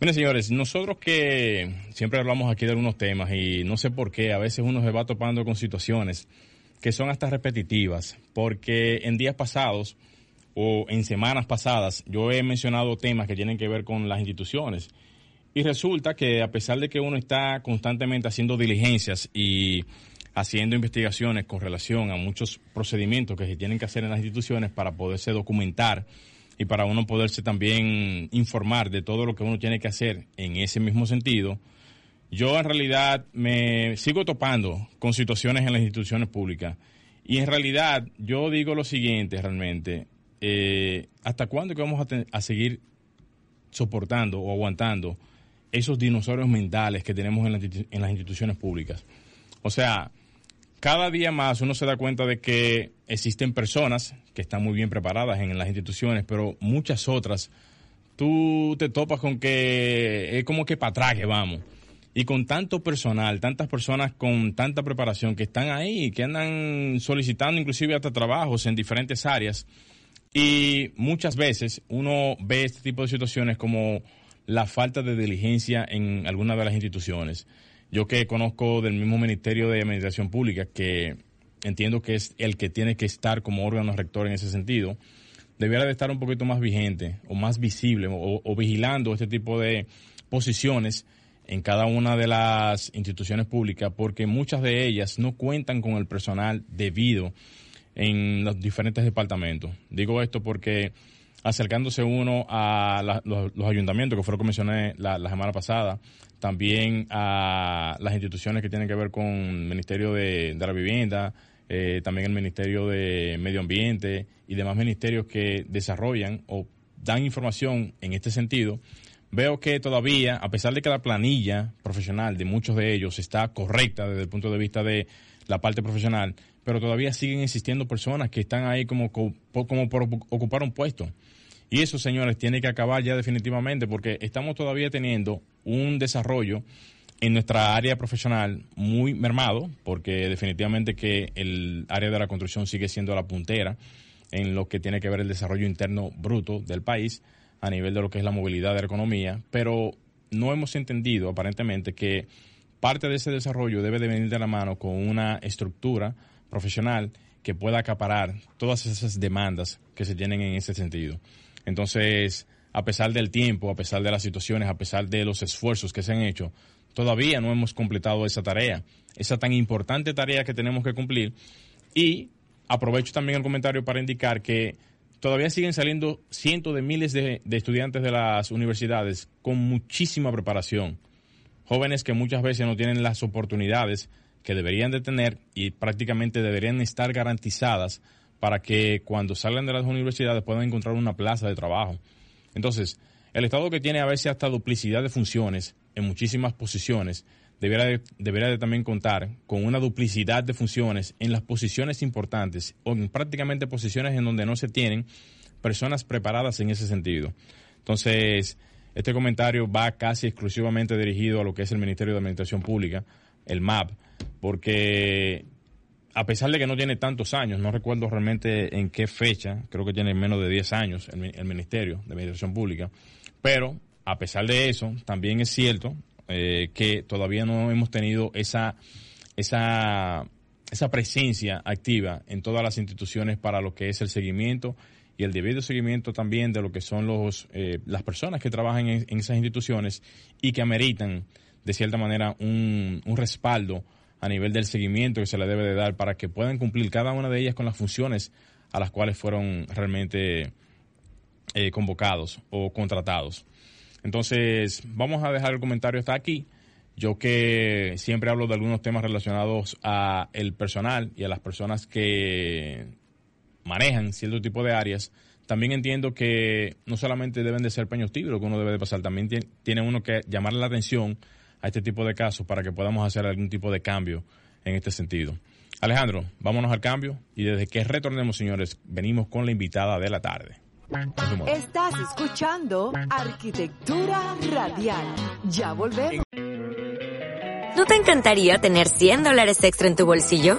Miren, señores, nosotros que siempre hablamos aquí de algunos temas y no sé por qué, a veces uno se va topando con situaciones que son hasta repetitivas, porque en días pasados o en semanas pasadas yo he mencionado temas que tienen que ver con las instituciones. Y resulta que a pesar de que uno está constantemente haciendo diligencias y haciendo investigaciones con relación a muchos procedimientos que se tienen que hacer en las instituciones para poderse documentar y para uno poderse también informar de todo lo que uno tiene que hacer en ese mismo sentido, yo en realidad me sigo topando con situaciones en las instituciones públicas. Y en realidad yo digo lo siguiente realmente, eh, ¿hasta cuándo que vamos a, a, seguir soportando o aguantando esos dinosaurios mentales que tenemos en, la, en las instituciones públicas? O sea, cada día más uno se da cuenta de que existen personas que están muy bien preparadas en las instituciones, pero muchas otras, tú te topas con que es como que para atrás que vamos. Y con tanto personal, tantas personas con tanta preparación que están ahí, que andan solicitando inclusive hasta trabajos en diferentes áreas. Y muchas veces uno ve este tipo de situaciones como la falta de diligencia en algunas de las instituciones. Yo que conozco del mismo Ministerio de Administración Pública, que entiendo que es el que tiene que estar como órgano rector en ese sentido, debiera de estar un poquito más vigente o más visible o, o vigilando este tipo de posiciones en cada una de las instituciones públicas porque muchas de ellas no cuentan con el personal debido en los diferentes departamentos. Digo esto porque acercándose uno a la, los, ayuntamientos, que fue lo que mencioné la, semana pasada, también a las instituciones que tienen que ver con el Ministerio de, de la Vivienda, eh, también el Ministerio de Medio Ambiente y demás ministerios que desarrollan o dan información en este sentido, veo que todavía, a pesar de que la planilla profesional de muchos de ellos está correcta desde el punto de vista de la parte profesional, pero todavía siguen existiendo personas que están ahí como, como por ocupar un puesto. Y eso, señores, tiene que acabar ya definitivamente porque estamos todavía teniendo un desarrollo en nuestra área profesional muy mermado, porque definitivamente que el área de la construcción sigue siendo la puntera en lo que tiene que ver el desarrollo interno bruto del país a nivel de lo que es la movilidad de la economía, pero no hemos entendido aparentemente que parte de ese desarrollo debe de venir de la mano con una estructura profesional que pueda acaparar todas esas demandas que se tienen en ese sentido. Entonces, a pesar del tiempo, a pesar de las situaciones, a pesar de los esfuerzos que se han hecho, todavía no hemos completado esa tarea, esa tan importante tarea que tenemos que cumplir. Y aprovecho también el comentario para indicar que todavía siguen saliendo cientos de miles de, estudiantes de las universidades con muchísima preparación, jóvenes que muchas veces no tienen las oportunidades que deberían de tener y prácticamente deberían estar garantizadas para que cuando salgan de las universidades puedan encontrar una plaza de trabajo. Entonces, el Estado que tiene a veces hasta duplicidad de funciones en muchísimas posiciones, debería de, debería de también contar con una duplicidad de funciones en las posiciones importantes o en prácticamente posiciones en donde no se tienen personas preparadas en ese sentido. Entonces, este comentario va casi exclusivamente dirigido a lo que es el Ministerio de Administración Pública, el MAP, porque a pesar de que no tiene tantos años, no recuerdo realmente en qué fecha, creo que tiene menos de 10 años el, Ministerio de Administración Pública, pero a pesar de eso, también es cierto eh, que todavía no hemos tenido esa, esa, esa presencia activa en todas las instituciones para lo que es el seguimiento y el debido seguimiento también de lo que son los, eh, las personas que trabajan en, en, esas instituciones y que ameritan de cierta manera un, un respaldo a nivel del seguimiento que se le debe de dar para que puedan cumplir cada una de ellas con las funciones a las cuales fueron realmente eh, convocados o contratados. Entonces, vamos a dejar el comentario hasta aquí. Yo que siempre hablo de algunos temas relacionados a el personal y a las personas que manejan cierto tipo de áreas, también entiendo que no solamente deben de ser peños tibios que uno debe de pasar, también tiene uno que llamarle la atención a este tipo de casos para que podamos hacer algún tipo de cambio en este sentido. Alejandro, vámonos al cambio y desde que retornemos, señores, venimos con la invitada de la tarde. Estás escuchando Arquitectura Radial. Ya volvemos. ¿No te encantaría tener 100 dólares extra en tu bolsillo?